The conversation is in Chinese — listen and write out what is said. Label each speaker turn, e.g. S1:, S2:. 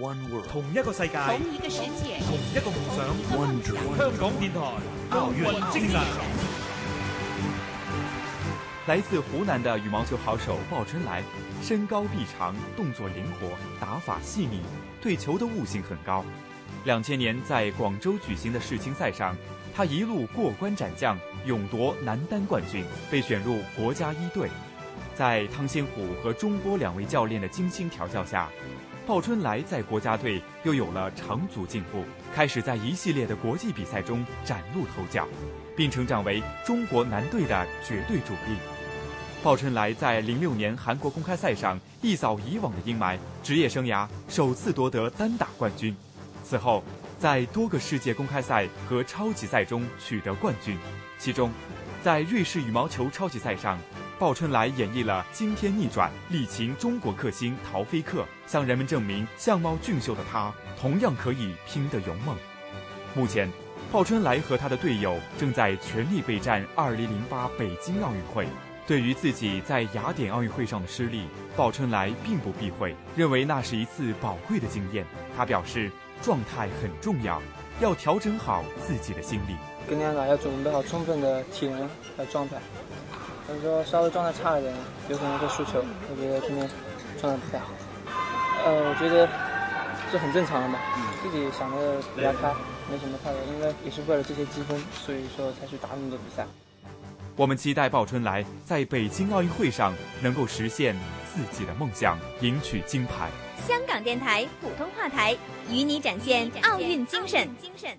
S1: One world，
S2: 同一个世界，
S3: 同一个世界，
S2: 同一个梦想。
S1: One dream，
S2: 香港电台奥运精神。
S4: 来自湖南的羽毛球好手鲍春来，身高臂长，动作灵活，打法细腻，对球的悟性很高。两千年在广州举行的世青赛上，他一路过关斩将，勇夺男单冠军，被选入国家一队。在汤仙虎和钟波两位教练的精心调教下，鲍春来在国家队又有了长足进步，开始在一系列的国际比赛中崭露头角，并成长为中国男队的绝对主力。鲍春来在零六年韩国公开赛上一扫以往的阴霾，职业生涯首次夺得单打冠军。此后，在多个世界公开赛和超级赛中取得冠军，其中，在瑞士羽毛球超级赛上。鲍春来演绎了惊天逆转，力擒中国克星陶菲克，向人们证明相貌俊秀的他同样可以拼得勇猛。目前，鲍春来和他的队友正在全力备战2008北京奥运会。对于自己在雅典奥运会上的失利，鲍春来并不避讳，认为那是一次宝贵的经验。他表示，状态很重要，要调整好自己的心理。
S5: 今天呢，要准备好充分的体能和状态。所以说稍微状态差一点，有可能会输球。我觉得今天状态不太好。呃，我觉得这很正常的嘛，自己想的比较开，没什么太多，因为也是为了这些积分，所以说才去打那么多比赛。
S4: 我们期待鲍春来在北京奥运会上能够实现自己的梦想，赢取金牌。
S3: 香港电台普通话台与你展现奥运精神。精神。